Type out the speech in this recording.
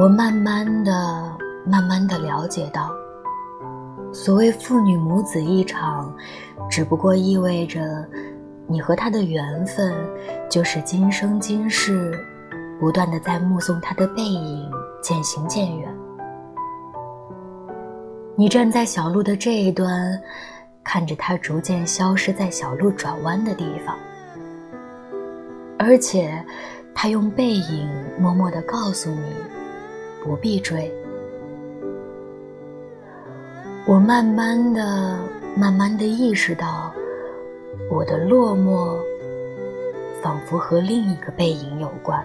我慢慢的、慢慢的了解到，所谓父女母子一场，只不过意味着你和他的缘分，就是今生今世，不断的在目送他的背影渐行渐远。你站在小路的这一端，看着他逐渐消失在小路转弯的地方，而且，他用背影默默的告诉你，不必追。我慢慢的、慢慢的意识到，我的落寞，仿佛和另一个背影有关。